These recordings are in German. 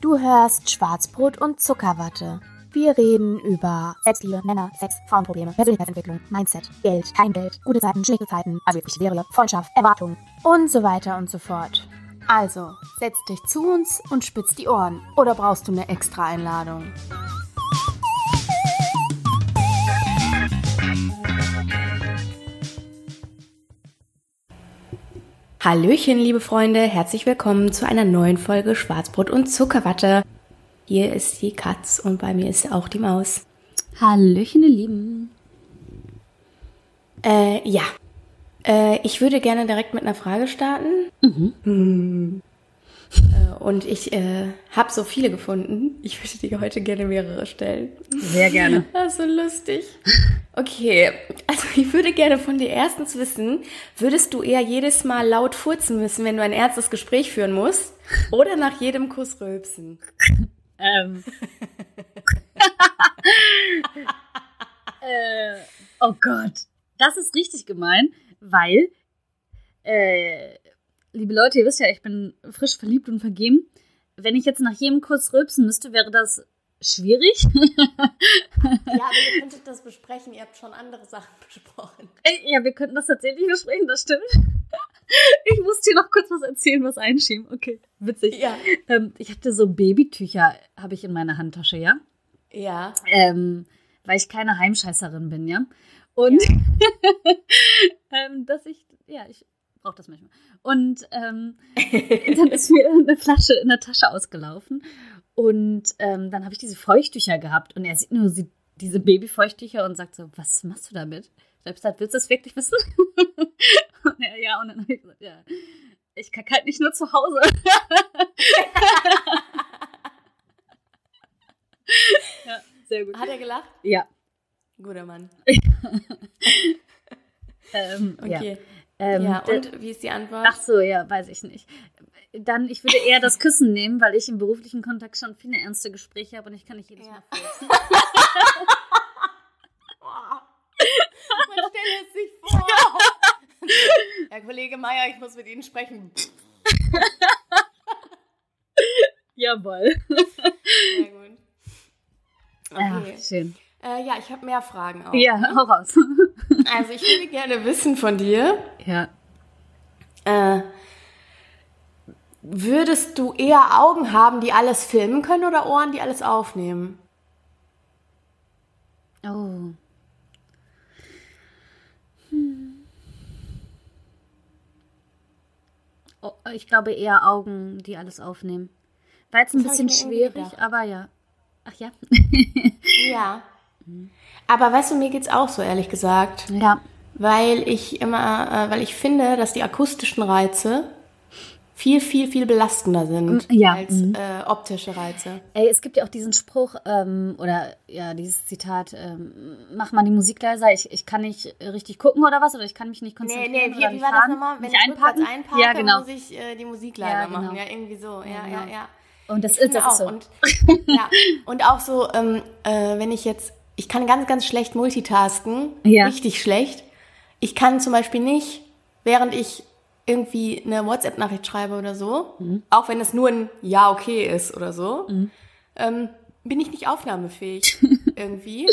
Du hörst Schwarzbrot und Zuckerwatte. Wir reden über Selbstliebe, Männer, Sex, Frauenprobleme, Persönlichkeitsentwicklung, Mindset, Geld, kein Geld, gute Zeiten, schlechte Zeiten, also wirklich wäre, Freundschaft, Erwartungen und so weiter und so fort. Also, setz dich zu uns und spitz die Ohren. Oder brauchst du eine extra Einladung? Hallöchen, liebe Freunde, herzlich willkommen zu einer neuen Folge Schwarzbrot und Zuckerwatte. Hier ist die Katz und bei mir ist auch die Maus. Hallöchen, ihr Lieben. Äh, ja. Äh, ich würde gerne direkt mit einer Frage starten. Mhm. Hm. Äh, und ich äh, habe so viele gefunden. Ich würde dir heute gerne mehrere stellen. Sehr gerne. Das ist so lustig. Okay, also ich würde gerne von dir erstens wissen, würdest du eher jedes Mal laut furzen müssen, wenn du ein ernstes Gespräch führen musst? Oder nach jedem Kuss rülpsen? Ähm. äh, oh Gott, das ist richtig gemein, weil äh, liebe Leute, ihr wisst ja, ich bin frisch verliebt und vergeben. Wenn ich jetzt nach jedem Kuss rülpsen müsste, wäre das schwierig. ja, aber ihr könntet das besprechen. Ihr habt schon andere Sachen besprochen. Ja, wir könnten das tatsächlich besprechen, das stimmt. Ich muss dir noch kurz was erzählen, was einschieben. Okay, witzig. Ja. Ähm, ich hatte so Babytücher, habe ich in meiner Handtasche, ja? Ja. Ähm, weil ich keine Heimscheißerin bin, ja? Und ja. ähm, dass ich, ja, ich brauche das manchmal. Und ähm, dann ist mir eine Flasche in der Tasche ausgelaufen. Und ähm, dann habe ich diese Feuchttücher gehabt. Und er sieht nur diese Babyfeuchttücher und sagt so, was machst du damit? Ich habe gesagt, willst du das wirklich wissen? und er, ja, und dann habe ich gesagt, ja, ich kacke halt nicht nur zu Hause. ja, sehr gut. Hat er gelacht? Ja. Guter Mann. ähm, okay. Ja. Ähm, ja, und wie ist die Antwort? Ach so, ja, weiß ich nicht. Dann, ich würde eher das Küssen nehmen, weil ich im beruflichen Kontext schon viele ernste Gespräche habe und ich kann nicht jedes ja. Mal furzen. Man stellt es sich vor. Herr Kollege Meier, ich muss mit Ihnen sprechen. Jawohl. Sehr gut. Okay. Ach, schön. Äh, ja, ich habe mehr Fragen auch. Ja, ne? hau raus. Also ich würde gerne wissen von dir. Ja. Äh, würdest du eher Augen haben, die alles filmen können oder Ohren, die alles aufnehmen? Oh. Hm. oh. Ich glaube eher Augen, die alles aufnehmen. War jetzt ein das bisschen schwierig, aber ja. Ach ja. ja. Aber weißt du, mir geht's auch so, ehrlich gesagt. Ja. Weil ich immer, äh, weil ich finde, dass die akustischen Reize viel, viel, viel belastender sind mm, ja. als mhm. äh, optische Reize. Ey, es gibt ja auch diesen Spruch, ähm, oder ja, dieses Zitat, ähm, mach mal die Musik leiser, ich, ich kann nicht richtig gucken oder was, oder ich kann mich nicht konzentrieren. Nee, nee, wie, wie war fahren, das nochmal? Wenn ich einparken, einparke, ja, genau. muss ich äh, die Musik leiser ja, genau. machen. Ja, irgendwie so. Ja, ja, ja. ja. Und das, ist, das auch. so. Und, ja. und auch so, ähm, äh, wenn ich jetzt ich kann ganz, ganz schlecht multitasken. Ja. Richtig schlecht. Ich kann zum Beispiel nicht, während ich irgendwie eine WhatsApp-Nachricht schreibe oder so, mhm. auch wenn es nur ein Ja, okay ist oder so, mhm. ähm, bin ich nicht aufnahmefähig irgendwie.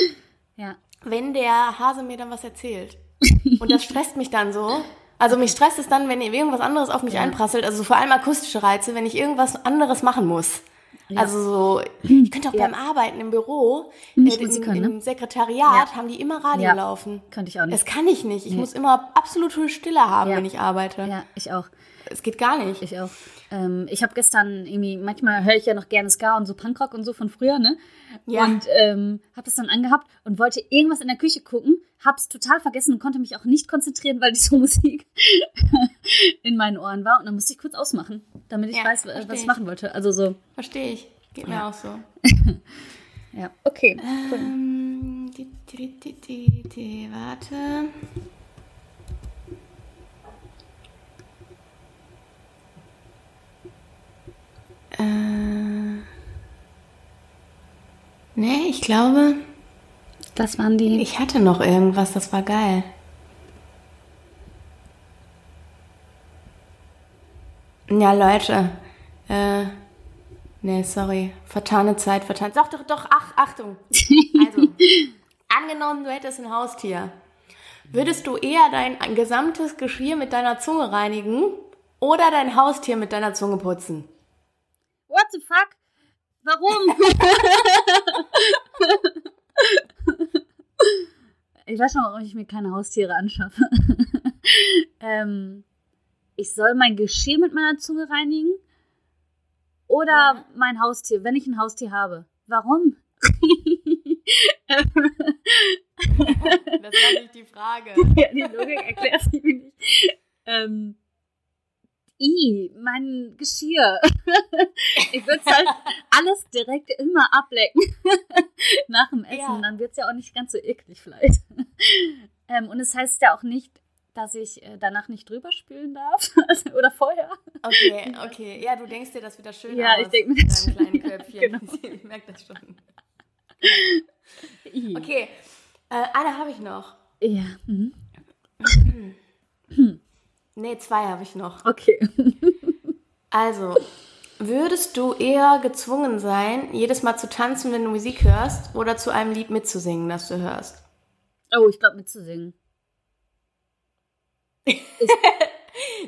Ja. Wenn der Hase mir dann was erzählt. Und das stresst mich dann so. Also mich stresst es dann, wenn irgendwas anderes auf mich ja. einprasselt. Also vor allem akustische Reize, wenn ich irgendwas anderes machen muss. Ja. Also so, ich könnte auch ja. beim Arbeiten im Büro, äh, im, können, ne? im, Sekretariat, ja. haben die immer Radio laufen. Könnte ich auch nicht. Das kann ich nicht. Ich nee. muss immer absolute Stille haben, wenn ich arbeite. Ja, ich auch. Es geht gar nicht. Ich auch. Ähm, ich habe gestern irgendwie, manchmal höre ich ja noch gerne Ska und so Punkrock und so von früher, ne? Ja. Und ähm, habe das dann angehabt und wollte irgendwas in der Küche gucken, hab's total vergessen und konnte mich auch nicht konzentrieren, weil diese Musik in meinen Ohren war. Und dann musste ich kurz ausmachen, damit ich ja, weiß, was ich machen wollte. Also so. Verstehe ich. Geht mir auch so. ja, okay. Ähm, die, die, die, die, warte. Äh, nee, ich glaube. Das waren die. Ich hatte noch irgendwas, das war geil. Ja, Leute, Äh, nee, sorry. Vertane Zeit, vertane. Doch, doch, doch, ach, Achtung. Also, angenommen, du hättest ein Haustier. Würdest du eher dein gesamtes Geschirr mit deiner Zunge reinigen oder dein Haustier mit deiner Zunge putzen? What the fuck? Warum? ich weiß schon, warum ich mir keine Haustiere anschaffe. ähm, ich soll mein Geschirr mit meiner Zunge reinigen oder ja. mein Haustier, wenn ich ein Haustier habe. Warum? das war nicht die Frage. Ja, die Logik erklärt sie mir nicht. Ähm, I, mein Geschirr. ich würde halt alles direkt immer ablecken nach dem Essen. Ja. Dann wird es ja auch nicht ganz so eklig vielleicht. Ähm, und es heißt ja auch nicht, dass ich äh, danach nicht drüber spülen darf oder vorher. Okay, okay. Ja, du denkst dir das wieder schön ja, aus. Ja, ich denke mir das deinem kleinen Köpfchen. Genau. Ich merke das schon. Okay, äh, eine habe ich noch. Ja. Mhm. Nee, zwei habe ich noch. Okay. Also, würdest du eher gezwungen sein, jedes Mal zu tanzen, wenn du Musik hörst, oder zu einem Lied mitzusingen, das du hörst? Oh, ich glaube mitzusingen.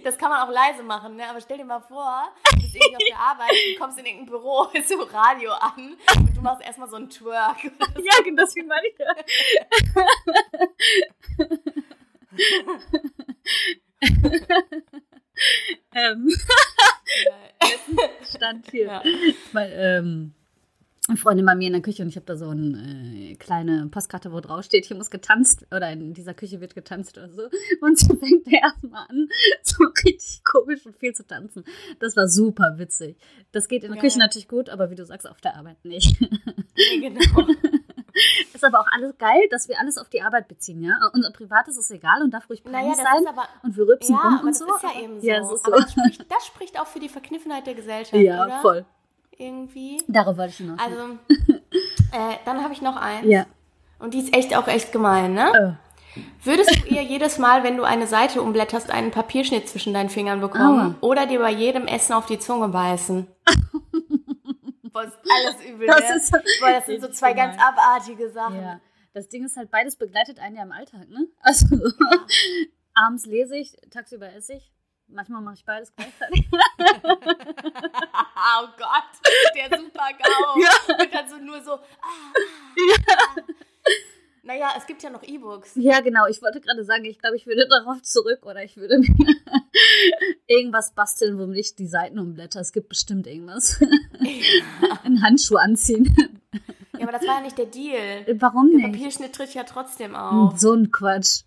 das kann man auch leise machen, ne? aber stell dir mal vor, du bist irgendwie auf der Arbeit, du kommst in irgendein Büro, ist so Radio an und du machst erstmal so einen Twerk. Ja, genau, das meine ich ja. ähm, stand hier. Ja. Weil, ähm, eine Freundin bei mir in der Küche und ich habe da so eine äh, kleine Postkarte, wo drauf steht, hier muss getanzt oder in dieser Küche wird getanzt oder so. Und sie fängt erstmal an, so richtig komisch und viel zu tanzen. Das war super witzig. Das geht in der ja. Küche natürlich gut, aber wie du sagst, auf der Arbeit nicht. Nee, genau. ist aber auch alles geil, dass wir alles auf die Arbeit beziehen, ja. Unser Privates ist egal und darf ruhig peinlich naja, sein. Aber, und wir rübsen ja, rum und das so. ist ja eben so. Ja, so. Das spricht, das spricht auch für die Verkniffenheit der Gesellschaft, Ja, oder? voll. Irgendwie. Darauf wollte ich hinaus. Also, äh, dann habe ich noch eins. Ja. Und die ist echt auch echt gemein, ne? Oh. Würdest du ihr jedes Mal, wenn du eine Seite umblätterst, einen Papierschnitt zwischen deinen Fingern bekommen? Oder dir bei jedem Essen auf die Zunge beißen? Ist alles übel, Das ne? ist Boah, das sind so zwei ganz abartige Sachen. Ja. Das Ding ist halt, beides begleitet einen ja im Alltag, ne? Also, abends lese ich, tagsüber esse ich. Manchmal mache ich beides gleichzeitig. oh Gott, der super GAU. Ja. Und dann so nur so. Ah, ah, ah. Naja, es gibt ja noch E-Books. Ja, genau. Ich wollte gerade sagen, ich glaube, ich würde darauf zurück oder ich würde mir irgendwas basteln, womit ich die Seiten umblätter. Es gibt bestimmt irgendwas. Einen Handschuh anziehen. Ja, aber das war ja nicht der Deal. Warum Der nicht? Papierschnitt tritt ja trotzdem auf. So ein Quatsch.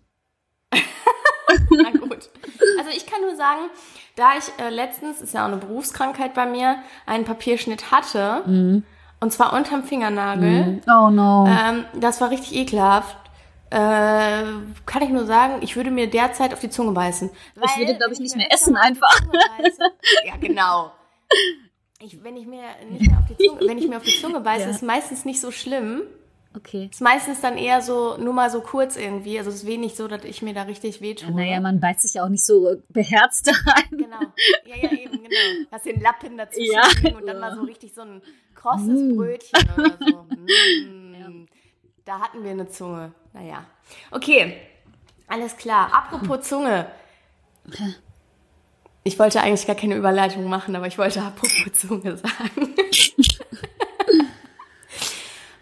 Na gut. Also ich kann nur sagen, da ich äh, letztens, ist ja auch eine Berufskrankheit bei mir, einen Papierschnitt hatte, Mhm. Und zwar unterm Fingernagel, Oh no. ähm, das war richtig ekelhaft. Äh, kann ich nur sagen, ich würde mir derzeit auf die Zunge beißen. Weil, Ich würde, glaub ich, nicht mehr essen einfach. Ja, genau. Ich, wenn ich mir nicht mehr auf die Zunge, wenn ich mir auf die Zunge beiße, Ja. ist meistens nicht so schlimm. Okay. Ist meistens dann eher so, nur mal so kurz irgendwie. Also es ist wenig so, dass ich mir da richtig wehtue. Naja, man beißt sich ja auch nicht so beherzt rein. Genau. Ja, ja, eben, genau. Hast den Lappen dazwischen Ja. und dann mal so richtig so ein krosses Mm. Brötchen oder so. Mm. Da hatten wir eine Zunge. Naja. Okay. Alles klar. Apropos Zunge. Ich wollte eigentlich gar keine Überleitung machen, aber ich wollte apropos Zunge sagen.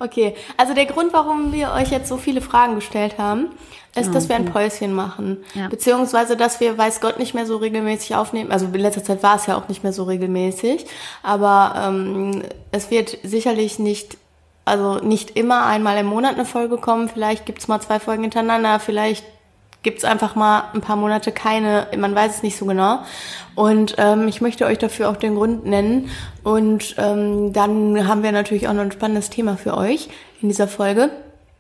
Okay, also der Grund, warum wir euch jetzt so viele Fragen gestellt haben, ist, dass wir ein Päuschen machen. Ja. Beziehungsweise, dass wir, weiß Gott, nicht mehr so regelmäßig aufnehmen. Also in letzter Zeit war es ja auch nicht mehr so regelmäßig. Aber ähm, es wird sicherlich nicht, also nicht immer einmal im Monat eine Folge kommen. Vielleicht gibt's mal zwei Folgen hintereinander. Vielleicht gibt's einfach mal ein paar Monate keine. Man weiß es nicht so genau. Und ähm, ich möchte euch dafür auch den Grund nennen. Und ähm, dann haben wir natürlich auch noch ein spannendes Thema für euch in dieser Folge.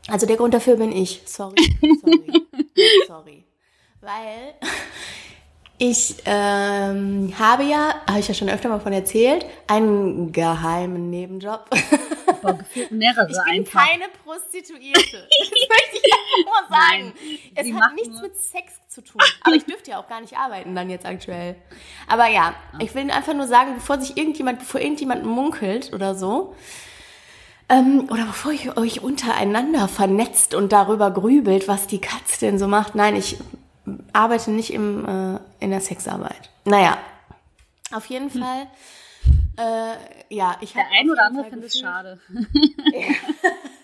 Also der Grund dafür bin ich. Sorry, sorry, sorry. Weil ich ähm, habe ja, habe ich ja schon öfter mal von erzählt, einen geheimen Nebenjob. Boah, mehrere Ich bin einfach. keine Prostituierte. Das möchte ich sagen. Nein, es sie hat nichts nur- mit Sex zu tun. Aber ich dürfte ja auch gar nicht arbeiten dann jetzt aktuell. Aber ja, ich will einfach nur sagen, bevor sich irgendjemand, bevor irgendjemand munkelt oder so, ähm, oder bevor ihr euch untereinander vernetzt und darüber grübelt, was die Katz denn so macht. Nein, ich arbeite nicht im, äh, in der Sexarbeit. Naja, auf jeden Fall. Äh, ja, ich Der ein oder andere findet es schade.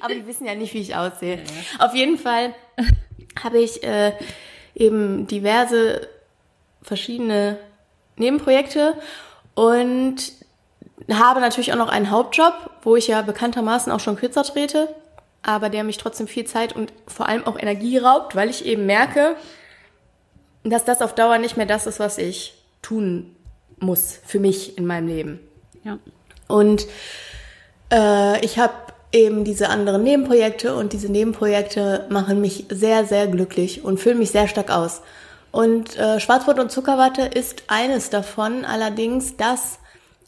aber die wissen ja nicht, wie ich aussehe. Auf jeden Fall habe ich äh, eben diverse verschiedene Nebenprojekte und habe natürlich auch noch einen Hauptjob, wo ich ja bekanntermaßen auch schon kürzer trete, aber der mich trotzdem viel Zeit und vor allem auch Energie raubt, weil ich eben merke, dass das auf Dauer nicht mehr das ist, was ich tun muss für mich in meinem Leben. Ja. Und äh, ich habe eben diese anderen Nebenprojekte und diese Nebenprojekte machen mich sehr, sehr glücklich und füllen mich sehr stark aus. Und äh, Schwarzbrot und Zuckerwatte ist eines davon, allerdings das,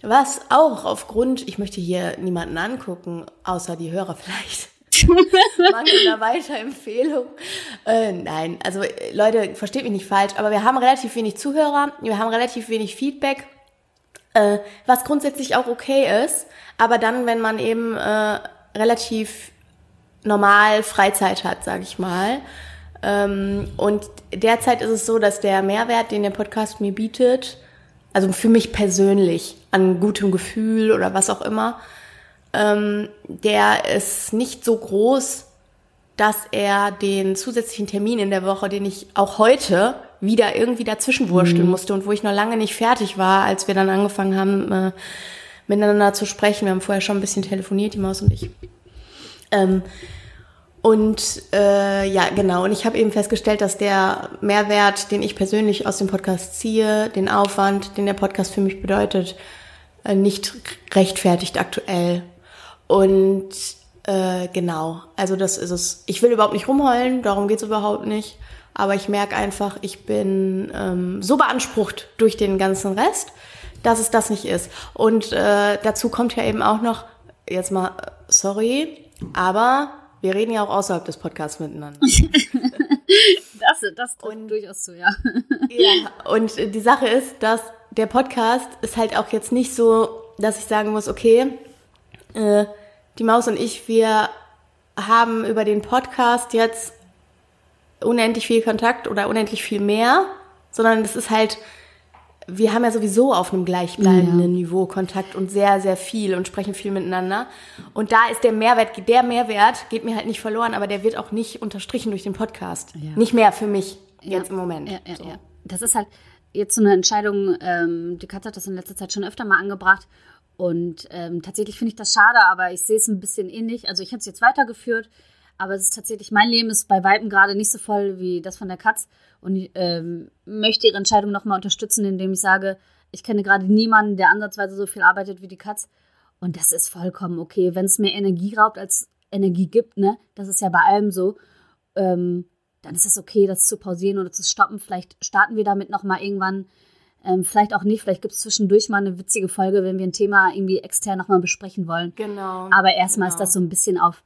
was auch aufgrund, ich möchte hier niemanden angucken, außer die Hörer vielleicht, mangelnder Weiterempfehlung. Äh, nein, also äh, Leute, versteht mich nicht falsch, aber wir haben relativ wenig Zuhörer, wir haben relativ wenig Feedback äh, was grundsätzlich auch okay ist, aber dann, wenn man eben äh, relativ normal Freizeit hat, sag ich mal. Ähm, und derzeit ist es so, dass der Mehrwert, den der Podcast mir bietet, also für mich persönlich, an gutem Gefühl oder was auch immer, ähm, der ist nicht so groß, dass er den zusätzlichen Termin in der Woche, den ich auch heute wieder irgendwie dazwischen wursteln musste und wo ich noch lange nicht fertig war, als wir dann angefangen haben, äh, miteinander zu sprechen. Wir haben vorher schon ein bisschen telefoniert, die Maus und ich. Ähm, und äh, ja, genau. Und ich habe eben festgestellt, dass der Mehrwert, den ich persönlich aus dem Podcast ziehe, den Aufwand, den der Podcast für mich bedeutet, äh, nicht rechtfertigt aktuell. Und äh, genau, also das ist es. Ich will überhaupt nicht rumheulen, darum geht's überhaupt nicht. Aber ich merke einfach, ich bin ähm, so beansprucht durch den ganzen Rest, dass es das nicht ist. Und äh, dazu kommt ja eben auch noch, jetzt mal, sorry, aber wir reden ja auch außerhalb des Podcasts miteinander. Das, das trifft durchaus zu, ja. Ja, und die Sache ist, dass der Podcast ist halt auch jetzt nicht so, dass ich sagen muss, okay, äh, die Maus und ich, wir haben über den Podcast jetzt unendlich viel Kontakt oder unendlich viel mehr, sondern es ist halt, wir haben ja sowieso auf einem gleichbleibenden Niveau Kontakt und sehr, sehr viel und sprechen viel miteinander. Und da ist der Mehrwert, der Mehrwert geht mir halt nicht verloren, aber der wird auch nicht unterstrichen durch den Podcast. Ja. Nicht mehr für mich jetzt im Moment. Ja, ja, so. ja. Das ist halt jetzt so eine Entscheidung, ähm, die Katze hat das in letzter Zeit schon öfter mal angebracht. Und ähm, tatsächlich finde ich das schade, aber ich sehe es ein bisschen ähnlich. Also ich hätte es jetzt weitergeführt, aber es ist tatsächlich, mein Leben ist bei Weitem gerade nicht so voll wie das von der Katz. Und ich ähm, möchte ihre Entscheidung nochmal unterstützen, indem ich sage, ich kenne gerade niemanden, der ansatzweise so viel arbeitet wie die Katz. Und das ist vollkommen okay. Wenn es mehr Energie raubt, als Energie gibt, ne, das ist ja bei allem so, ähm, dann ist es okay, das zu pausieren oder zu stoppen. Vielleicht starten wir damit nochmal irgendwann. Ähm, vielleicht auch nicht. Vielleicht gibt es zwischendurch mal eine witzige Folge, wenn wir ein Thema irgendwie extern nochmal besprechen wollen. Genau. Aber erstmal genau. ist das so ein bisschen auf,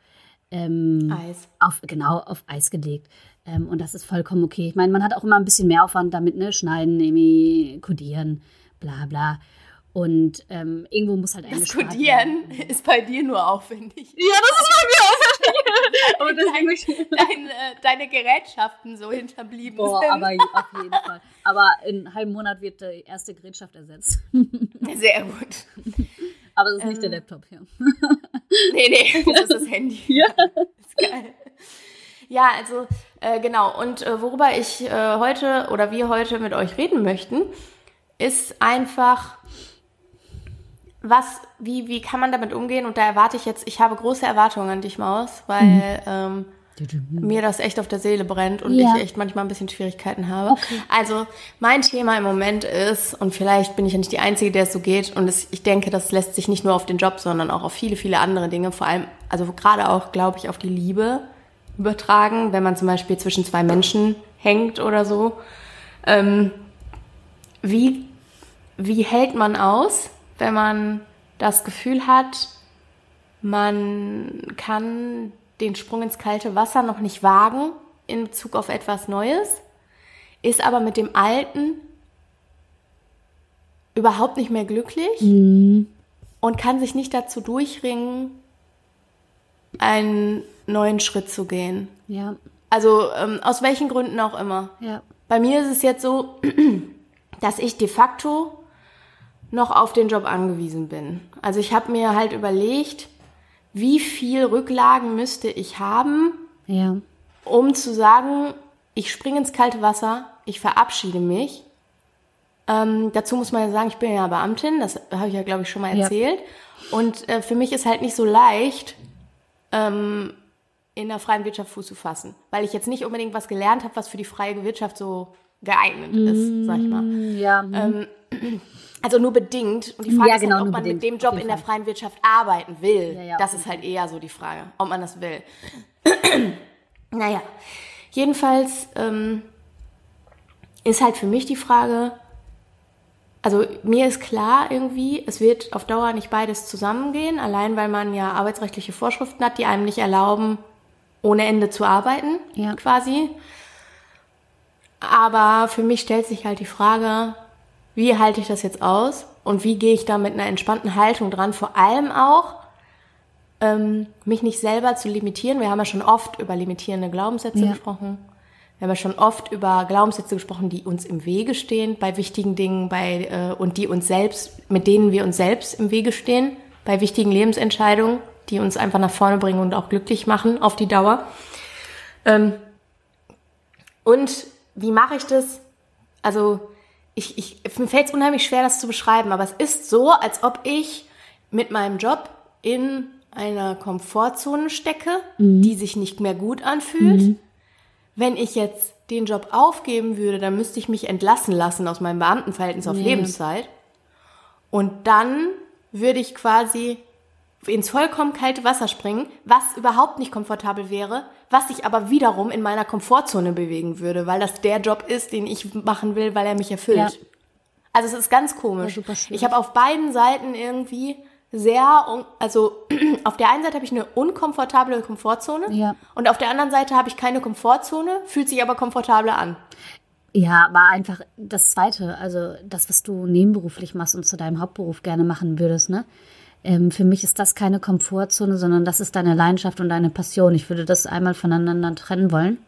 ähm, Eis. auf genau auf Eis gelegt. Ähm, und das ist vollkommen okay. Ich meine, man hat auch immer ein bisschen mehr Aufwand damit, ne? Schneiden, irgendwie kodieren, bla bla. Und ähm, irgendwo muss halt Das eingespart Codieren werden. ist bei dir nur aufwendig. Ja, das ist bei mir auch. Aber deswegen Dein, äh, deine Gerätschaften so hinterblieben Boah, sind. aber auf jeden Fall. Aber in einem halben Monat wird die erste Gerätschaft ersetzt. Sehr gut. Aber es ist nicht Ähm. der Laptop hier. Nee, nee, das ist das Handy. Ja. ist geil. Ja, also äh, genau. Und äh, worüber ich äh, heute oder wir heute mit euch reden möchten, ist einfach, was, wie, wie kann man damit umgehen? Und da erwarte ich jetzt, ich habe große Erwartungen an dich, Maus, weil ähm, mir das echt auf der Seele brennt und Ja. ich echt manchmal ein bisschen Schwierigkeiten habe. Also mein Thema im Moment ist, und vielleicht bin ich ja nicht die Einzige, der es so geht, und es, ich denke, das lässt sich nicht nur auf den Job, sondern auch auf viele, viele andere Dinge, vor allem, also gerade auch, glaube ich, auf die Liebe übertragen, wenn man zum Beispiel zwischen zwei Menschen hängt oder so. Ähm, wie, wie hält man aus, wenn man das Gefühl hat, man kann den Sprung ins kalte Wasser noch nicht wagen in Bezug auf etwas Neues, ist aber mit dem Alten überhaupt nicht mehr glücklich und kann sich nicht dazu durchringen, einen neuen Schritt zu gehen. Ja, Also ähm, aus welchen Gründen auch immer. ja. Bei mir ist es jetzt so, dass ich de facto noch auf den Job angewiesen bin. Also ich habe mir halt überlegt, wie viel Rücklagen müsste ich haben, Ja, um zu sagen, ich springe ins kalte Wasser, ich verabschiede mich. Ähm, dazu muss man ja sagen, ich bin ja Beamtin, das habe ich ja, glaube ich, schon mal Ja. erzählt. Und äh, für mich ist halt nicht so leicht, ähm, in der freien Wirtschaft Fuß zu fassen, weil ich jetzt nicht unbedingt was gelernt habe, was für die freie Wirtschaft so geeignet ist, sag ich mal. ja. hm. Also nur bedingt. Und die Frage Ja, ist genau, halt, ob nur man bedingt, mit dem Job in der freien Wirtschaft arbeiten will. Ja, ja, das ist halt eher so die Frage, ob man das will. naja, jedenfalls ähm, ist halt für mich die Frage, also mir ist klar irgendwie, es wird auf Dauer nicht beides zusammengehen, allein weil man ja arbeitsrechtliche Vorschriften hat, die einem nicht erlauben, ohne Ende zu arbeiten, Ja. quasi. Aber für mich stellt sich halt die Frage, wie halte ich das jetzt aus und wie gehe ich da mit einer entspannten Haltung dran, vor allem auch, ähm, mich nicht selber zu limitieren. Wir haben ja schon oft über limitierende Glaubenssätze Ja. gesprochen. Wir haben ja schon oft über Glaubenssätze gesprochen, die uns im Wege stehen bei wichtigen Dingen, bei äh, und die uns selbst, mit denen wir uns selbst im Wege stehen, bei wichtigen Lebensentscheidungen, die uns einfach nach vorne bringen und auch glücklich machen auf die Dauer. Ähm, und wie mache ich das? Also ich, ich, mir fällt es unheimlich schwer, das zu beschreiben, aber es ist so, als ob ich mit meinem Job in einer Komfortzone stecke, die sich nicht mehr gut anfühlt. Wenn ich jetzt den Job aufgeben würde, dann müsste ich mich entlassen lassen aus meinem Beamtenverhältnis auf Ja. Lebenszeit. Und dann würde ich quasi ins vollkommen kalte Wasser springen, was überhaupt nicht komfortabel wäre, was sich aber wiederum in meiner Komfortzone bewegen würde, weil das der Job ist, den ich machen will, weil er mich erfüllt. Ja. Also es ist ganz komisch. Schwierig. ich habe auf beiden Seiten irgendwie sehr, also auf der einen Seite habe ich eine unkomfortable Komfortzone Ja. und auf der anderen Seite habe ich keine Komfortzone, fühlt sich aber komfortabler an. Ja, aber einfach das Zweite, also das, was du nebenberuflich machst und zu deinem Hauptberuf gerne machen würdest, ne? Ähm, für mich ist das keine Komfortzone, sondern das ist deine Leidenschaft und deine Passion. Ich würde das einmal voneinander trennen wollen.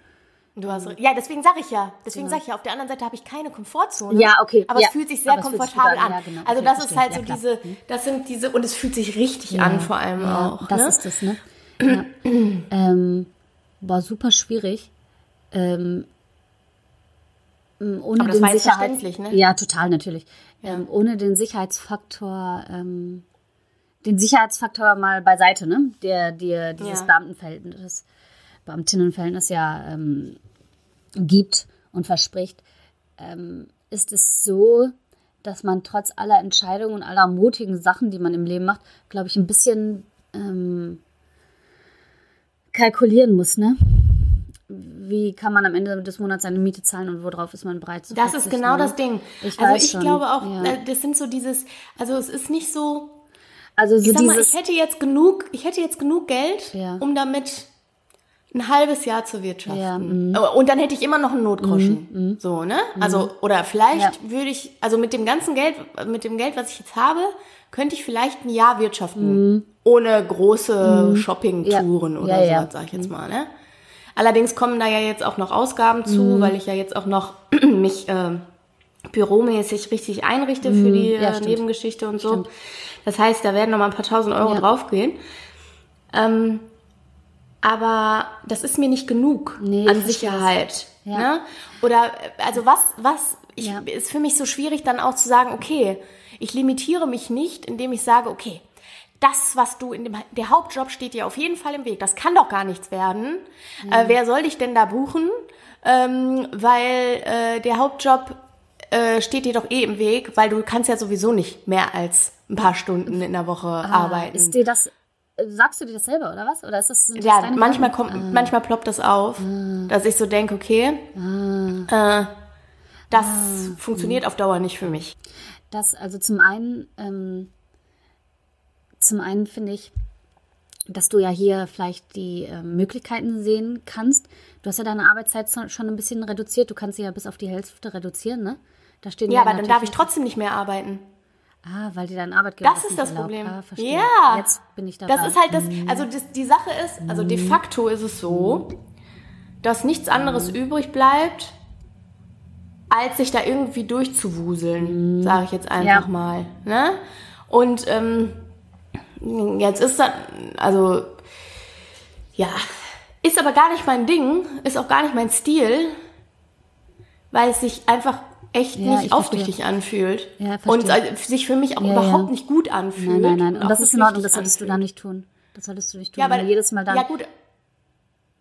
Du hast, ja, deswegen sage ich ja. Deswegen sage ich ja, auf der anderen Seite habe ich keine Komfortzone. Ja, okay, Aber ja. es fühlt sich sehr komfortabel an. ja, genau. Also Okay, das ist verstehe. halt Ja, so klar. diese, das sind diese, und es fühlt sich richtig an vor allem auch. Das ne? ist das, ne? Ja. ähm, war super schwierig. Ähm, ohne Aber das den war verständlich, ne? Ja, total natürlich. Ähm, ohne den Sicherheitsfaktor, ähm, den Sicherheitsfaktor mal beiseite, ne? Der dir dieses Ja. Beamtenverhältnis, Beamtinnenverhältnis ja ähm, gibt und verspricht, ähm, ist es so, dass man trotz aller Entscheidungen und aller mutigen Sachen, die man im Leben macht, glaube ich, ein bisschen ähm, kalkulieren muss, ne? Wie kann man am Ende des Monats seine Miete zahlen und worauf ist man bereit zu Das ist genau ne? das Ding. Ich also ich schon, glaube auch, ja. äh, das sind so dieses, also es ist nicht so, Also so ich sag mal, ich hätte jetzt genug, ich hätte jetzt genug Geld, Ja. um damit ein halbes Jahr zu wirtschaften. Ja, mhm. Und dann hätte ich immer noch einen Notgroschen. So, ne? Also, oder vielleicht Ja. würde ich, also mit dem ganzen Geld, mit dem Geld, was ich jetzt habe, könnte ich vielleicht ein Jahr wirtschaften. Ohne große Shoppingtouren Ja. oder Ja, sowas, sag ich jetzt mal, ne? Allerdings kommen da ja jetzt auch noch Ausgaben zu, Mhm. weil ich ja jetzt auch noch mich äh, büromäßig richtig einrichte für die Mhm. Äh. Nebengeschichte und so. Stimmt. Das heißt, da werden noch mal ein paar tausend Euro Ja. draufgehen. Ähm, aber das ist mir nicht genug Nee, an Sicherheit. Ja. Ne? Oder äh, also was, was, ich, Ja. ist für mich so schwierig dann auch zu sagen, okay, ich limitiere mich nicht, indem ich sage, okay, das, was du in dem, der Hauptjob steht dir auf jeden Fall im Weg. Das kann doch gar nichts werden. Äh, wer soll dich denn da buchen? Ähm, weil äh, der Hauptjob äh, steht dir doch eh im Weg, weil du kannst ja sowieso nicht mehr als ein paar Stunden in der Woche arbeiten. Ah, ist dir das, sagst du dir das selber oder was? Oder ist das, das Ja, manchmal kommt, manchmal ploppt das auf, dass ich so denke, okay, äh, das funktioniert auf Dauer nicht für mich. Das, also zum einen, ähm, zum einen finde ich, dass du ja hier vielleicht die äh, Möglichkeiten sehen kannst. Du hast ja deine Arbeitszeit schon ein bisschen reduziert. Du kannst sie ja bis auf die Hälfte reduzieren, ne? Da stehen Ja, aber dann darf ich trotzdem nicht mehr arbeiten. Ah, weil dir dein Arbeitgeber Das ist das erlaubt. Problem. Ah. Ja. Jetzt bin ich dabei. Das ist halt das, also das, die Sache ist, also de facto ist es so, dass nichts anderes übrig bleibt, als sich da irgendwie durchzuwuseln, sage ich jetzt einfach Ja. mal. Ne? Und ähm, jetzt ist das, also ja, ist aber gar nicht mein Ding, ist auch gar nicht mein Stil, weil es sich einfach echt Ja, ich nicht verstehe. aufrichtig anfühlt Ja, und verstehe. sich für mich auch Ja, überhaupt ja. nicht gut anfühlt. Nein, nein, nein. Und auch das ist in Ordnung, das solltest du da anfühlt. nicht tun. Das solltest du nicht tun. Ja, aber jedes Mal dann, Ja gut,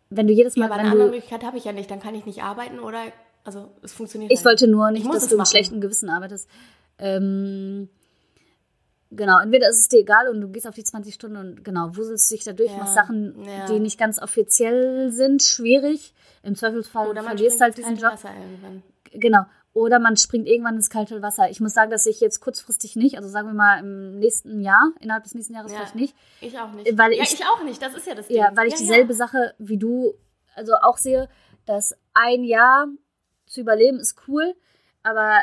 wenn du jedes Mal, aber eine andere Möglichkeit habe ich ja nicht. Dann kann ich nicht arbeiten oder, also es funktioniert ich ja wollte nur Ich nicht, muss dass es du mit schlechtem Gewissen arbeitest. Ähm, genau, entweder ist es dir egal und du gehst auf die 20 Stunden und genau, wuselst dich da durch, Ja, machst Sachen, ja. die nicht ganz offiziell sind, schwierig. Im Zweifelsfall Oder man verlierst halt diesen Job. Genau. Oder man springt irgendwann ins kalte Wasser. Ich muss sagen, dass ich jetzt kurzfristig nicht, also sagen wir mal im nächsten Jahr, innerhalb des nächsten Jahres Ja. vielleicht nicht, Ich auch nicht. Weil ja, ich- ich auch nicht. Das ist ja das Ding. Ja, weil ich ja, dieselbe. Sache wie du also auch sehe, dass ein Jahr zu überleben ist cool, aber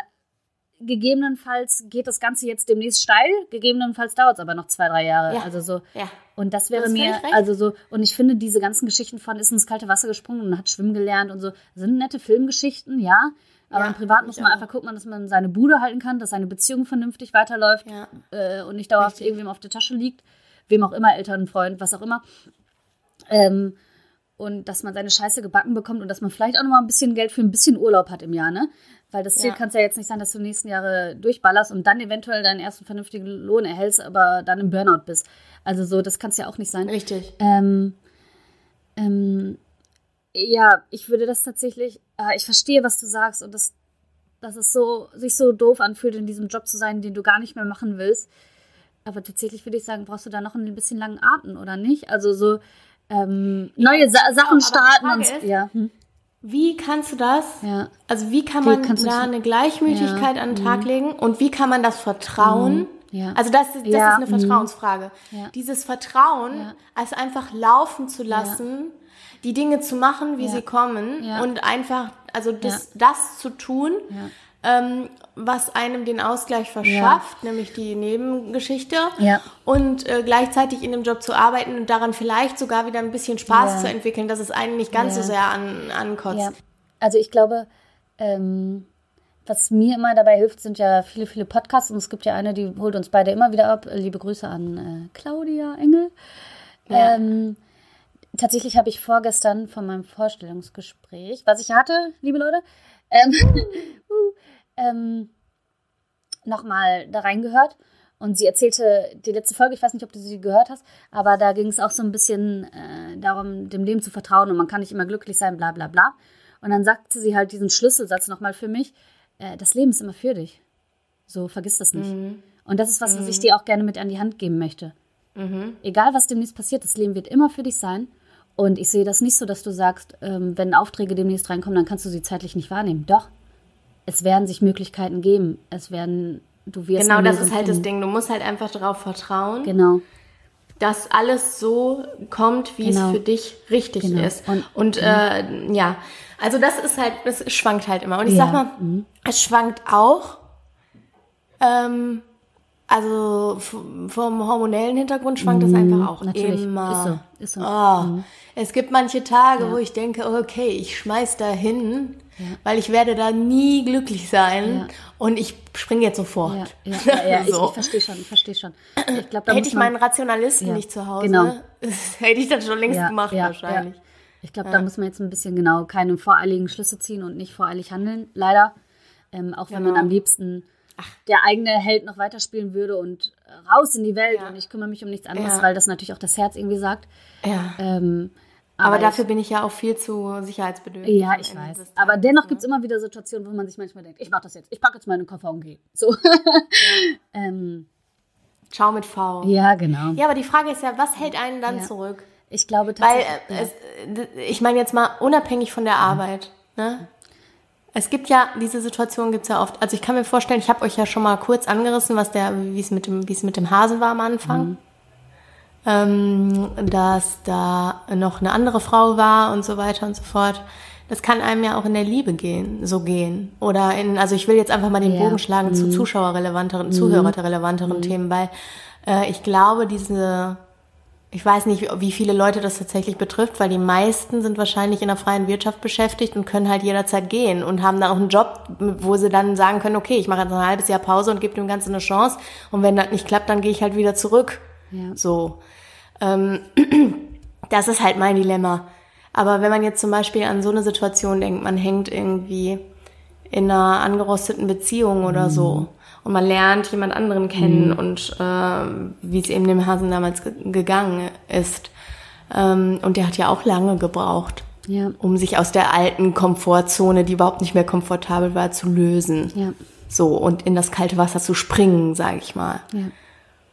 gegebenenfalls geht das Ganze jetzt demnächst steil, gegebenenfalls dauert es aber noch zwei, drei Jahre. Ja. Also so. Ja. Und das wäre hast mir, also so, und ich finde diese ganzen Geschichten von ist ins kalte Wasser gesprungen und hat schwimmen gelernt und so, sind nette Filmgeschichten, ja. Aber Ja, im Privat muss man auch. einfach gucken, dass man seine Bude halten kann, dass seine Beziehung vernünftig weiterläuft Ja. äh, und nicht dauerhaft Richtig. irgendwem auf der Tasche liegt, wem auch immer, Eltern, Freund, was auch immer. Ähm, und dass man seine Scheiße gebacken bekommt und dass man vielleicht auch noch mal ein bisschen Geld für ein bisschen Urlaub hat im Jahr, ne? Weil das Ziel Ja. kann es ja jetzt nicht sein, dass du die nächsten Jahre durchballerst und dann eventuell deinen ersten vernünftigen Lohn erhältst, aber dann im Burnout bist. Also so, das kann es ja auch nicht sein. Richtig. Ähm, ähm, ja, ich würde das tatsächlich, äh, ich verstehe, was du sagst und das, dass es so, sich so doof anfühlt, in diesem Job zu sein, den du gar nicht mehr machen willst. Aber tatsächlich würde ich sagen, brauchst du da noch ein bisschen langen Atem, oder nicht? Also so ähm, neue Sa Sachen die starten und ist- ja, hm, Wie kannst du das? ja, Also wie kann man da eine Gleichmütigkeit Ja, an den Tag legen und wie kann man das Vertrauen? Ja. Also das, das Ja, ist eine mhm. Vertrauensfrage. Ja. Dieses Vertrauen, als einfach laufen zu lassen, die Dinge zu machen, wie sie kommen und einfach, also das, das zu tun, ähm, was einem den Ausgleich verschafft, nämlich die Nebengeschichte. Und äh, gleichzeitig in dem Job zu arbeiten und daran vielleicht sogar wieder ein bisschen Spaß zu entwickeln, dass es einen nicht ganz so sehr an, ankotzt. Also ich glaube, ähm, was mir immer dabei hilft, sind ja viele, viele Podcasts und es gibt ja eine, die holt uns beide immer wieder ab. Liebe Grüße an äh, Claudia Engel. Ja. Ähm, tatsächlich habe ich vorgestern von meinem Vorstellungsgespräch, was ich hatte, liebe Leute, ähm, uh, ähm, nochmal da reingehört. Und sie erzählte die letzte Folge, ich weiß nicht, ob du sie gehört hast, aber da ging es auch so ein bisschen äh, darum, dem Leben zu vertrauen und man kann nicht immer glücklich sein, bla bla bla. Und dann sagte sie halt diesen Schlüsselsatz nochmal für mich, äh, das Leben ist immer für dich. So, vergiss das nicht. Und das ist was, was ich dir auch gerne mit an die Hand geben möchte. Egal, was demnächst passiert, das Leben wird immer für dich sein. Und ich sehe das nicht so, dass du sagst, ähm, wenn Aufträge demnächst reinkommen, dann kannst du sie zeitlich nicht wahrnehmen. Doch, es werden sich Möglichkeiten geben. Es werden, du wirst Genau, das ist halt das finden. Ding. Du musst halt einfach darauf vertrauen, Genau. Dass alles so kommt, wie Genau. es für dich richtig Genau. ist. Und- Und, äh, ja, also das ist halt, das schwankt halt immer. Und ich Ja. sag mal, es schwankt auch, ähm, also vom hormonellen Hintergrund schwankt es einfach auch Mhm. natürlich. immer. Ist so, ist so. Oh. Es gibt manche Tage, wo ich denke, okay, ich schmeiß da hin, weil ich werde da nie glücklich sein Ja. und ich springe jetzt sofort. Ja, ja, So. ich, ich verstehe schon, ich verstehe schon. Ich glaube, da Hätte ich man, meinen Rationalisten nicht zu Hause, genau. hätte ich das schon längst gemacht wahrscheinlich. Ich glaube, da muss man jetzt ein bisschen genau keine voreiligen Schlüsse ziehen und nicht voreilig handeln, leider. Ähm, auch wenn man Genau. am liebsten der eigene Held noch weiterspielen würde und raus in die Welt und ich kümmere mich um nichts anderes, weil das natürlich auch das Herz irgendwie sagt. Ja. Ähm, Aber, ich- dafür bin ich ja auch viel zu sicherheitsbedürftig. Ja, ich weiß. des Aber Tages, dennoch ne? gibt es immer wieder Situationen, wo man sich manchmal denkt, ich mache das jetzt, ich packe jetzt meinen Koffer und gehe. So. ähm, Schau mit V. ja, genau. Ja, aber die Frage ist ja, was hält einen dann Ja. zurück? Ich glaube Weil, tatsächlich. äh, es, äh, ich meine jetzt mal unabhängig von der Arbeit, ne? Es gibt ja, diese Situation gibt's ja oft. Also ich kann mir vorstellen, ich habe euch ja schon mal kurz angerissen, was der, wie es mit dem, wie es mit dem Hasen war am Anfang. Ähm, dass da noch eine andere Frau war und so weiter und so fort. Das kann einem ja auch in der Liebe gehen, so gehen. Oder in, also ich will jetzt einfach mal den Ja. Bogen schlagen Mhm. zu zuschauerrelevanteren, zuhörerrelevanteren Themen, weil äh, ich glaube, diese, ich weiß nicht, wie- wie viele Leute das tatsächlich betrifft, weil die meisten sind wahrscheinlich in der freien Wirtschaft beschäftigt und können halt jederzeit gehen und haben dann auch einen Job, wo sie dann sagen können, okay, ich mache jetzt ein halbes Jahr Pause und gebe dem Ganzen eine Chance und wenn das nicht klappt, dann gehe ich halt wieder zurück. Ja. So. Ähm, das ist halt mein Dilemma. Aber wenn man jetzt zum Beispiel an so eine Situation denkt, man hängt irgendwie in einer angerosteten Beziehung oder so und man lernt jemand anderen kennen und äh, wie es eben dem Hasen damals ge gegangen ist. Ähm, und der hat ja auch lange gebraucht, Ja. um sich aus der alten Komfortzone, die überhaupt nicht mehr komfortabel war, zu lösen. Ja. So, und in das kalte Wasser zu springen, sage ich mal. Ja.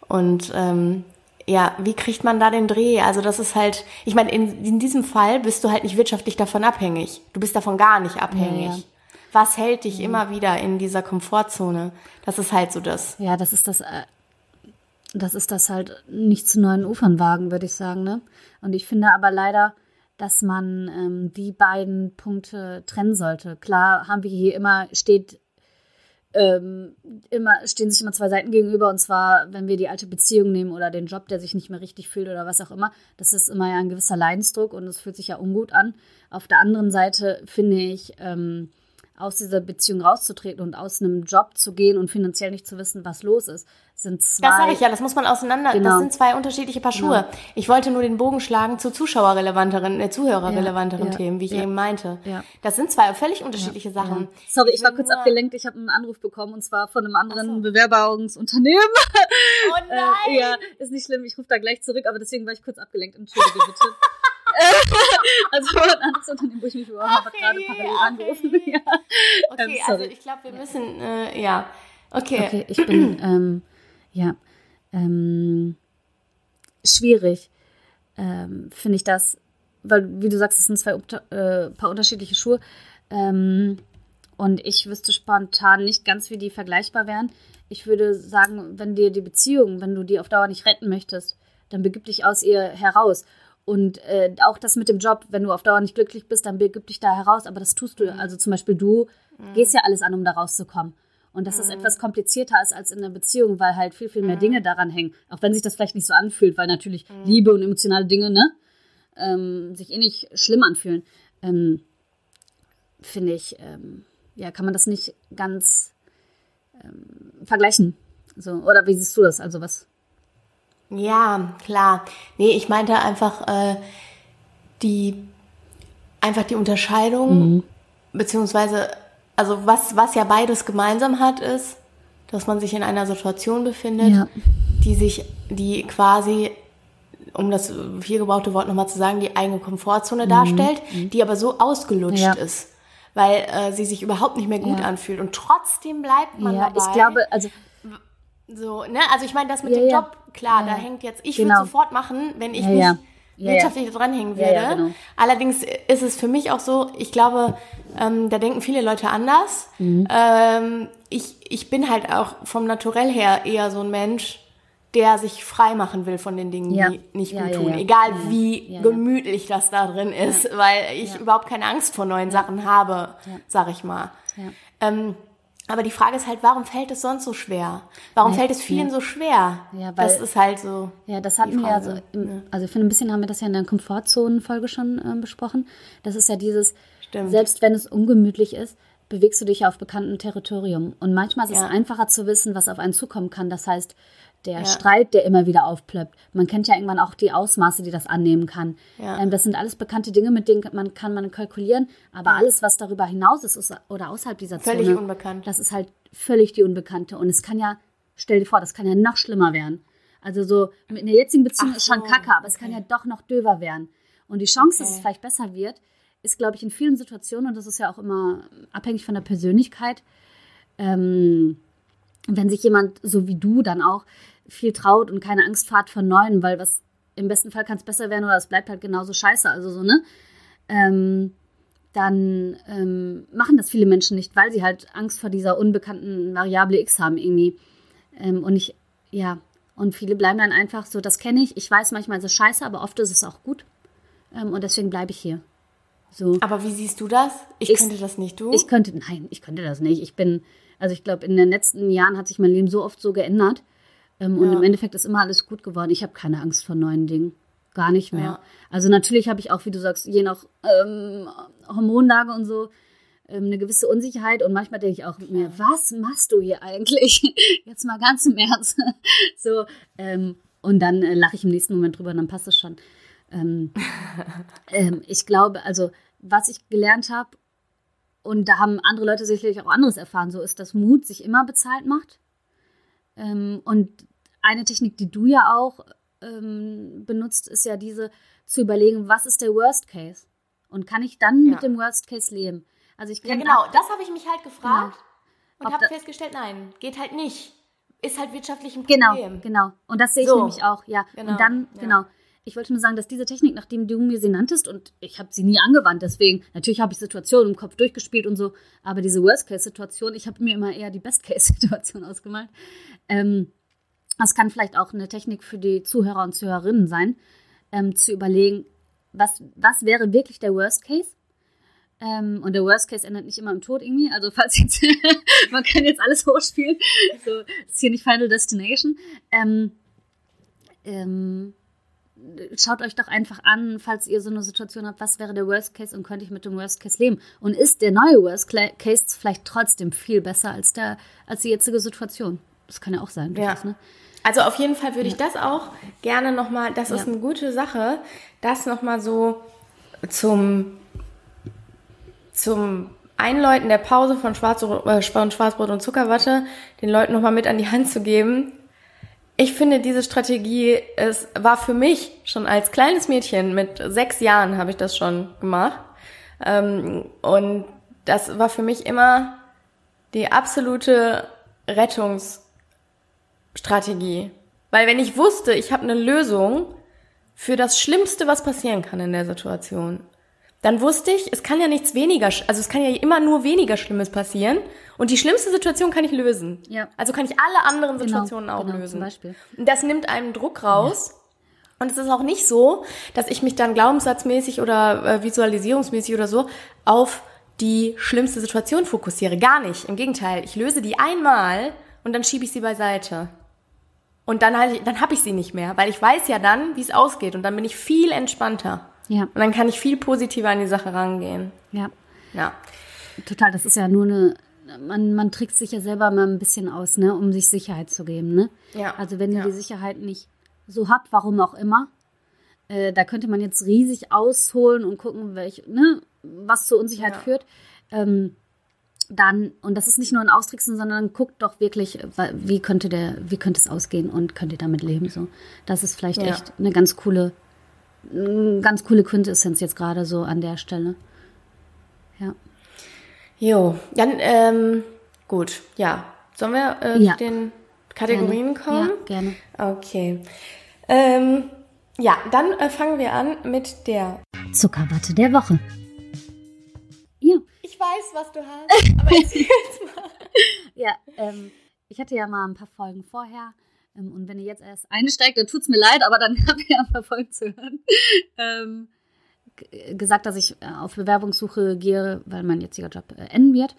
Und ähm, ja, wie kriegt man da den Dreh? Also das ist halt, ich meine, in, in diesem Fall bist du halt nicht wirtschaftlich davon abhängig. Du bist davon gar nicht abhängig. Ja, ja. Was hält dich immer wieder in dieser Komfortzone? Das ist halt so das. Ja, das ist das, äh, das ist das halt nicht zu neuen Ufern wagen, würde ich sagen, ne? Und ich finde aber leider, dass man ähm, die beiden Punkte trennen sollte. Klar haben wir hier immer, steht ähm, immer, stehen sich immer zwei Seiten gegenüber und zwar, wenn wir die alte Beziehung nehmen oder den Job, der sich nicht mehr richtig fühlt oder was auch immer, das ist immer ja ein gewisser Leidensdruck und es fühlt sich ja ungut an. Auf der anderen Seite finde ich, ähm, aus dieser Beziehung rauszutreten und aus einem Job zu gehen und finanziell nicht zu wissen, was los ist, sind zwei. Das sage ich ja, das muss man auseinander. Genau. Das sind zwei unterschiedliche Paar Schuhe. Ich wollte nur den Bogen schlagen zu zuschauerrelevanteren, äh, zuhörerrelevanteren Ja, ja, Themen, wie ich ja. eben meinte. Das sind zwei völlig unterschiedliche Sachen. Sorry, ich war kurz abgelenkt. Ich habe einen Anruf bekommen und zwar von einem anderen Bewerbungsunternehmen. Oh nein! Äh, ja, ist nicht schlimm. Ich rufe da gleich zurück, aber deswegen war ich kurz abgelenkt. Entschuldige bitte. also ein anderes Unternehmen, wo ich mich beworben habe, gerade parallel ach angerufen. Ja. Okay, Ähm, also ich glaube, wir müssen, äh, ja. Okay. Okay, ich bin, ähm, ja, ähm, schwierig, ähm, finde ich das, weil, wie du sagst, es sind zwei äh, paar unterschiedliche Schuhe. Ähm, und ich wüsste spontan nicht ganz, wie die vergleichbar wären. Ich würde sagen, wenn dir die Beziehung, wenn du die auf Dauer nicht retten möchtest, dann begib dich aus ihr heraus. Und äh, auch das mit dem Job, wenn du auf Dauer nicht glücklich bist, dann begib dich da heraus. Aber das tust du. Also zum Beispiel du gehst ja alles an, um da rauszukommen. Und dass das etwas komplizierter ist als in einer Beziehung, weil halt viel, viel mehr Dinge daran hängen. Auch wenn sich das vielleicht nicht so anfühlt, weil natürlich Liebe und emotionale Dinge, ne, ähm, sich eh nicht schlimm anfühlen. Ähm, Finde ich, ähm, ja, kann man das nicht ganz ähm, vergleichen. So, oder wie siehst du das? Also was? Ja, klar. Nee, ich meinte einfach äh, die einfach die Unterscheidung, beziehungsweise, also was, was ja beides gemeinsam hat, ist, dass man sich in einer Situation befindet, Ja. die sich, die quasi, um das viel gebrauchte Wort nochmal zu sagen, die eigene Komfortzone darstellt, die aber so ausgelutscht Ja. ist, weil äh, sie sich überhaupt nicht mehr gut Ja. anfühlt. Und trotzdem bleibt man ja, dabei. ich glaube, also So, ne? Also ich meine, das mit Ja, dem ja. Job, klar, Ja, da hängt jetzt, ich Genau. würde sofort machen, wenn ich ja. wirtschaftlich dranhängen würde. genau. Allerdings ist es für mich auch so, ich glaube, ähm, da denken viele Leute anders. Mhm. Ähm, ich, ich bin halt auch vom Naturell her eher so ein Mensch, der sich frei machen will von den Dingen, die nicht gut tun. Egal wie gemütlich das da drin ist, weil ich überhaupt keine Angst vor neuen Sachen habe, sag ich mal. Ähm, aber die Frage ist halt, warum fällt es sonst so schwer? Warum Ja, fällt es vielen ja. so schwer? Ja, weil- das ist halt so. Ja, das hatten wir ja so, im, also ich finde, ein bisschen haben wir das ja in der Komfortzonen-Folge schon ähm, besprochen. Das ist ja dieses, Stimmt. selbst wenn es ungemütlich ist, bewegst du dich ja auf bekanntem Territorium. Und manchmal ist Ja. es einfacher zu wissen, was auf einen zukommen kann. Das heißt, der Ja. Streit, der immer wieder aufplöppt. Man kennt ja irgendwann auch die Ausmaße, die das annehmen kann. Ja. Ähm, das sind alles bekannte Dinge, mit denen man kann man kalkulieren. Aber alles, was darüber hinaus ist oder außerhalb dieser Völlig Zone, unbekannt. das ist halt völlig die Unbekannte. Und es kann ja, stell dir vor, das kann ja noch schlimmer werden. Also so, mit einer jetzigen Beziehung Ach ist schon kacke, aber es kann ja doch noch döver werden. Und die Chance, dass es Okay. vielleicht besser wird, ist, glaube ich, in vielen Situationen, und das ist ja auch immer abhängig von der Persönlichkeit, ähm, wenn sich jemand, so wie du, dann auch viel traut und keine Angst hat vor Neuen, weil was im besten Fall kann es besser werden oder es bleibt halt genauso scheiße. Also so, ne? Ähm, dann ähm, machen das viele Menschen nicht, weil sie halt Angst vor dieser unbekannten Variable X haben irgendwie. Ähm, und ich, ja, Und viele bleiben dann einfach so, das kenne ich. Ich weiß, manchmal ist es scheiße, aber oft ist es auch gut. Ähm, und deswegen bleibe ich hier. So. Aber wie siehst du das? Ich, Ich- könnte das nicht, du? Ich könnte, nein, ich könnte das nicht. Ich bin, also ich glaube, in den letzten Jahren hat sich mein Leben so oft so geändert. Ähm, Und Ja. im Endeffekt ist immer alles gut geworden. Ich habe keine Angst vor neuen Dingen. Gar nicht mehr. Ja. Also natürlich habe ich auch, wie du sagst, je nach ähm, Hormonlage und so, ähm, eine gewisse Unsicherheit. Und manchmal denke ich auch mit mir, was machst du hier eigentlich? Jetzt mal ganz im Ernst. so, ähm, und dann äh, lache ich im nächsten Moment drüber und dann passt es schon. Ähm, ähm, ich glaube, also was ich gelernt habe, und da haben andere Leute sicherlich auch anderes erfahren, so ist, dass Mut sich immer bezahlt macht. Ähm, und eine Technik, die du ja auch ähm, benutzt, ist ja diese zu überlegen, was ist der Worst Case? Und kann ich dann Ja. mit dem Worst Case leben? Also ich ja, genau. Das habe ich mich halt gefragt Ob und habe festgestellt, nein, geht halt nicht. Ist halt wirtschaftlich ein Genau, Problem. genau. Und das sehe ich So. nämlich auch, ja. Genau, Und dann, ja. genau. Ich wollte nur sagen, dass diese Technik, nachdem du mir sie nanntest, und ich habe sie nie angewandt, deswegen, natürlich habe ich Situationen im Kopf durchgespielt und so, aber diese Worst-Case-Situation, ich habe mir immer eher die Best-Case-Situation ausgemalt. Ähm, das kann vielleicht auch eine Technik für die Zuhörer und Zuhörerinnen sein, ähm, zu überlegen, was, was wäre wirklich der Worst Case? Ähm, und der Worst Case endet nicht immer im Tod irgendwie. Also falls jetzt, man kann jetzt alles hochspielen. So, ist hier nicht Final Destination. Ähm, ähm, schaut euch doch einfach an, falls ihr so eine Situation habt, was wäre der Worst Case und könnte ich mit dem Worst Case leben? Und ist der neue Worst Case vielleicht trotzdem viel besser als, der, als die jetzige Situation? Das kann ja auch sein. Ja. durchaus, ne? Also auf jeden Fall würde ich das auch gerne nochmal, das ist Ja. eine gute Sache, das nochmal so zum, zum Einläuten der Pause von, Schwarz, äh, von Schwarzbrot und Zuckerwatte den Leuten nochmal mit an die Hand zu geben. Ich finde diese Strategie, es war für mich schon als kleines Mädchen, mit sechs Jahren habe ich das schon gemacht. Ähm, und das war für mich immer die absolute Rettungsstrategie. Weil wenn ich wusste, ich habe eine Lösung für das Schlimmste, was passieren kann in der Situation, dann wusste ich, es kann ja nichts weniger, also es kann ja immer nur weniger Schlimmes passieren. Und die schlimmste Situation kann ich lösen. Ja. Also kann ich alle anderen Genau, Situationen auch genau, lösen. zum Beispiel. Und das nimmt einem Druck raus. Und es ist auch nicht so, dass ich mich dann glaubenssatzmäßig oder äh, visualisierungsmäßig oder so auf die schlimmste Situation fokussiere. Gar nicht. Im Gegenteil, ich löse die einmal und dann schiebe ich sie beiseite. Und dann, halt, dann habe ich sie nicht mehr, weil ich weiß ja dann, wie es ausgeht. Und dann bin ich viel entspannter. Ja, Und dann kann ich viel positiver an die Sache rangehen. ja. Ja. Total, das ist ja nur eine, man, man trickst sich ja selber mal ein bisschen aus, ne, um sich Sicherheit zu geben, ne? Ja, Also wenn ihr ja. die Sicherheit nicht so habt, warum auch immer, äh, da könnte man jetzt riesig ausholen und gucken, welch, ne, was zur Unsicherheit Ja. führt. Ähm, dann, und das ist nicht nur ein Austricksen, sondern guckt doch wirklich, wie könnte der, wie könnte es ausgehen und könnt ihr damit leben. So. Das ist vielleicht Ja. echt eine ganz coole, eine ganz coole Quintessenz jetzt gerade so an der Stelle. Ja. Jo, dann, ähm, gut, ja. Sollen wir äh, Ja. zu den Kategorien kommen? Ja, gerne. Okay. Ähm, ja, dann äh, fangen wir an mit der. Zuckerwatte der Woche. Ich weiß, was du hast, aber jetzt mal. ja ähm, ich hatte ja mal ein paar Folgen vorher. Ähm, und wenn ihr jetzt erst einsteigt, dann tut's mir leid, aber dann habt ihr ja ein paar Folgen zu hören. Ähm, gesagt, dass ich äh, auf Bewerbungssuche gehe, weil mein jetziger Job äh, enden wird.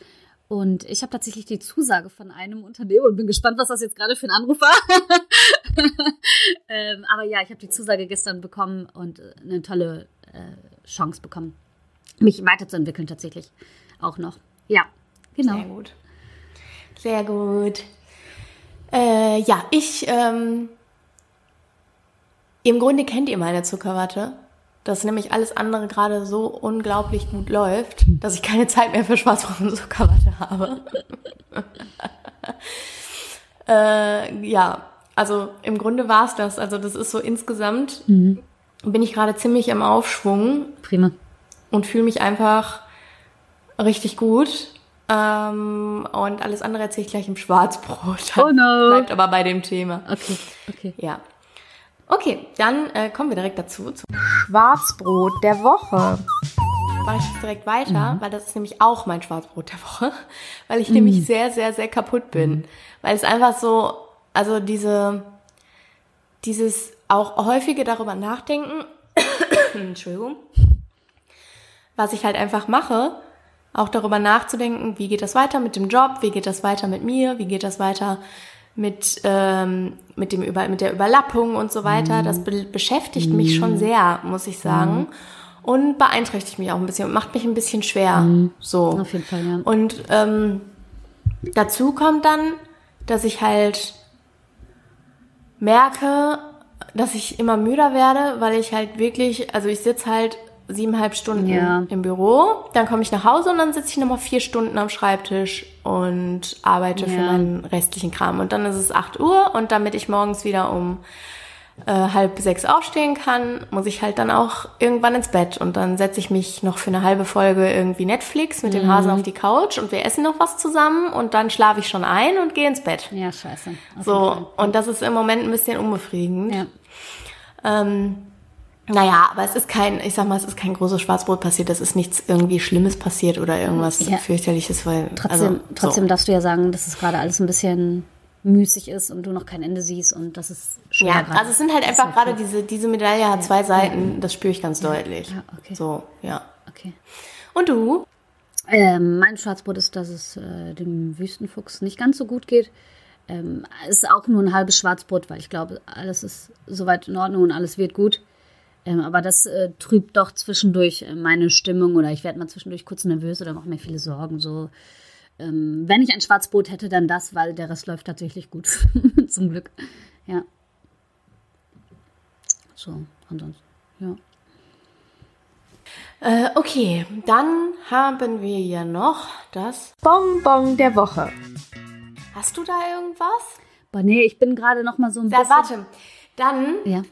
Und ich habe tatsächlich die Zusage von einem Unternehmen und bin gespannt, was das jetzt gerade für ein Anruf war. ähm, aber ja, ich habe die Zusage gestern bekommen und äh, eine tolle äh, Chance bekommen, mich weiterzuentwickeln tatsächlich auch noch. Ja, genau. Sehr gut. Sehr gut. Äh, ja, ich, ähm, im Grunde kennt ihr meine Zuckerwatte, dass nämlich alles andere gerade so unglaublich gut läuft, dass ich keine Zeit mehr für Schwarzbrot und Zuckerwatte habe. äh, ja, also im Grunde war es das. Also das ist so insgesamt, bin ich gerade ziemlich im Aufschwung Prima. und fühle mich einfach richtig gut. Ähm, und alles andere erzähle ich gleich im Schwarzbrot. Oh no. Bleibt aber bei dem Thema. Okay, okay. Ja. Okay, dann äh, kommen wir direkt dazu. Zum Schwarzbrot der Woche. Mache ich jetzt direkt weiter, weil das ist nämlich auch mein Schwarzbrot der Woche. Weil ich nämlich sehr, sehr, sehr kaputt bin. Weil es einfach so, also diese, dieses auch häufige darüber nachdenken, Entschuldigung, was ich halt einfach mache, auch darüber nachzudenken, wie geht das weiter mit dem Job, wie geht das weiter mit mir, wie geht das weiter mit, ähm, mit, dem Über mit der Überlappung und so weiter. Das be beschäftigt mhm. mich schon sehr, muss ich sagen. Mhm. Und beeinträchtigt mich auch ein bisschen und macht mich ein bisschen schwer. Mhm. So. Auf jeden Fall, ja. Und ähm, dazu kommt dann, dass ich halt merke, dass ich immer müder werde, weil ich halt wirklich, also ich sitze halt siebeneinhalb Stunden ja. im Büro, dann komme ich nach Hause und dann sitze ich nochmal vier Stunden am Schreibtisch und arbeite ja. für meinen restlichen Kram. Und dann ist es acht Uhr und damit ich morgens wieder um äh, halb sechs aufstehen kann, muss ich halt dann auch irgendwann ins Bett. Und dann setze ich mich noch für eine halbe Folge irgendwie Netflix mit mhm. dem Hasen auf die Couch und wir essen noch was zusammen und dann schlafe ich schon ein und gehe ins Bett. Ja, scheiße. So, und das ist im Moment ein bisschen unbefriedigend. Ja. Ähm, naja, aber es ist kein, ich sag mal, es ist kein großes Schwarzbrot passiert, es ist nichts irgendwie Schlimmes passiert oder irgendwas ja. fürchterliches, weil. Trotzdem, also, trotzdem so. darfst du ja sagen, dass es gerade alles ein bisschen müßig ist und du noch kein Ende siehst und das ist schwer. Ja, grad. also es sind halt einfach gerade diese, diese Medaille hat ja. zwei Seiten, das spüre ich ganz deutlich. Ja, okay. So, ja. Okay. Und du? Ähm, mein Schwarzbrot ist, dass es äh, dem Wüstenfuchs nicht ganz so gut geht. Ähm, es ist auch nur ein halbes Schwarzbrot, weil ich glaube, alles ist soweit in Ordnung und alles wird gut. Ähm, aber das äh, trübt doch zwischendurch äh, meine Stimmung oder ich werde mal zwischendurch kurz nervös oder mache mir viele Sorgen. So, ähm, wenn ich ein Schwarzbrot hätte, dann das, weil der Rest läuft tatsächlich gut. Zum Glück. Ja. So, ansonsten, ja. Äh, okay, dann haben wir ja noch das Bonbon der Woche. Hast du da irgendwas? Boah, nee, ich bin gerade noch mal so ein ja, bisschen... Warte, dann ja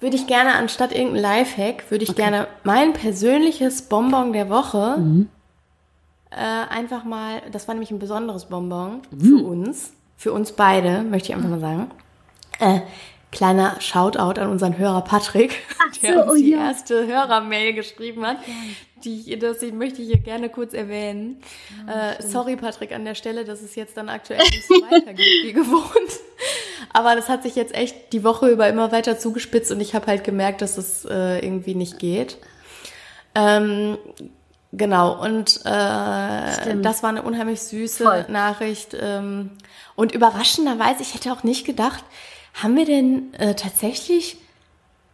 würde ich gerne anstatt irgendein Lifehack, würde ich okay. gerne mein persönliches Bonbon der Woche mhm. äh, einfach mal, das war nämlich ein besonderes Bonbon mhm. für uns, für uns beide, möchte ich einfach mal sagen. Äh, kleiner Shoutout an unseren Hörer Patrick, Ach der so, uns oh die ja. erste Hörermail geschrieben hat. Die, das möchte ich hier gerne kurz erwähnen. Ja, äh, sorry, Patrick, an der Stelle, dass es jetzt dann aktuell nicht so weitergeht wie gewohnt. Aber das hat sich jetzt echt die Woche über immer weiter zugespitzt und ich habe halt gemerkt, dass es äh, irgendwie nicht geht. Ähm, genau, und äh, das war eine unheimlich süße Voll. Nachricht. Ähm, und überraschenderweise, ich hätte auch nicht gedacht, haben wir denn äh, tatsächlich,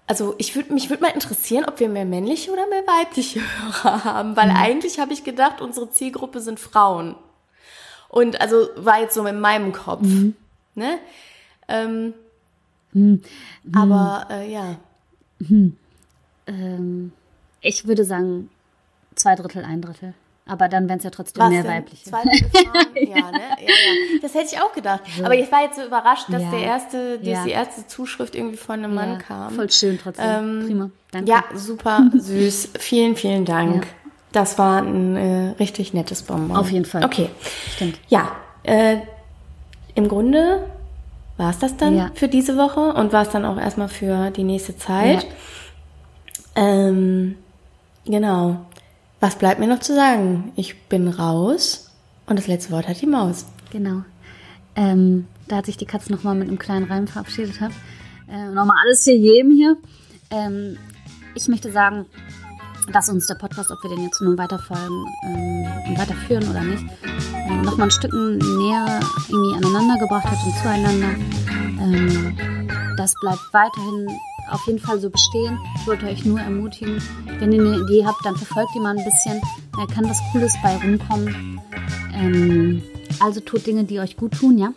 also ich würde mich würde mal interessieren, ob wir mehr männliche oder mehr weibliche Hörer haben, weil mhm. eigentlich habe ich gedacht, unsere Zielgruppe sind Frauen. Und also war jetzt so in meinem Kopf. Mhm. Ne? Ähm, hm. Aber äh, ja. Hm. Ähm, ich würde sagen, zwei Drittel, ein Drittel. Aber dann wären es ja trotzdem Was mehr denn? weibliche. Zwei Drittel Frauen? ja, ne? Ja, ja. Das hätte ich auch gedacht. So. Aber ich war jetzt so überrascht, dass ja. der erste, dass ja. die erste Zuschrift irgendwie von einem Mann kam. Voll schön trotzdem. Ähm, Prima. Danke. Ja, super süß. vielen, vielen Dank. Das war ein äh, richtig nettes Bonbon. Auf jeden Fall. Okay. Stimmt. Ja. Äh, Im Grunde war es das dann ja. für diese Woche und war es dann auch erstmal für die nächste Zeit. Ja. Ähm, genau. Was bleibt mir noch zu sagen? Ich bin raus und das letzte Wort hat die Maus. Genau. Ähm, da hat sich die Katze nochmal mit einem kleinen Reim verabschiedet. Äh, nochmal alles für jedem hier. Ähm, ich möchte sagen, dass uns der Podcast, ob wir den jetzt nun weiterfolgen ähm, und weiterführen oder nicht, ähm, nochmal ein Stück näher irgendwie aneinander gebracht hat und zueinander. Ähm, das bleibt weiterhin auf jeden Fall so bestehen. Ich wollte euch nur ermutigen, wenn ihr eine Idee habt, dann verfolgt die mal ein bisschen. Da kann was Cooles bei rumkommen. Ähm, also tut Dinge, die euch gut tun, ja?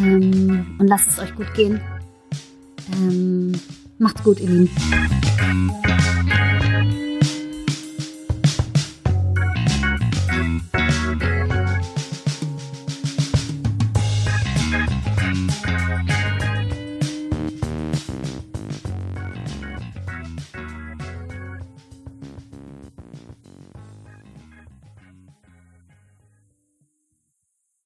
Ähm, und lasst es euch gut gehen. Ähm, macht's gut, ihr Lieben.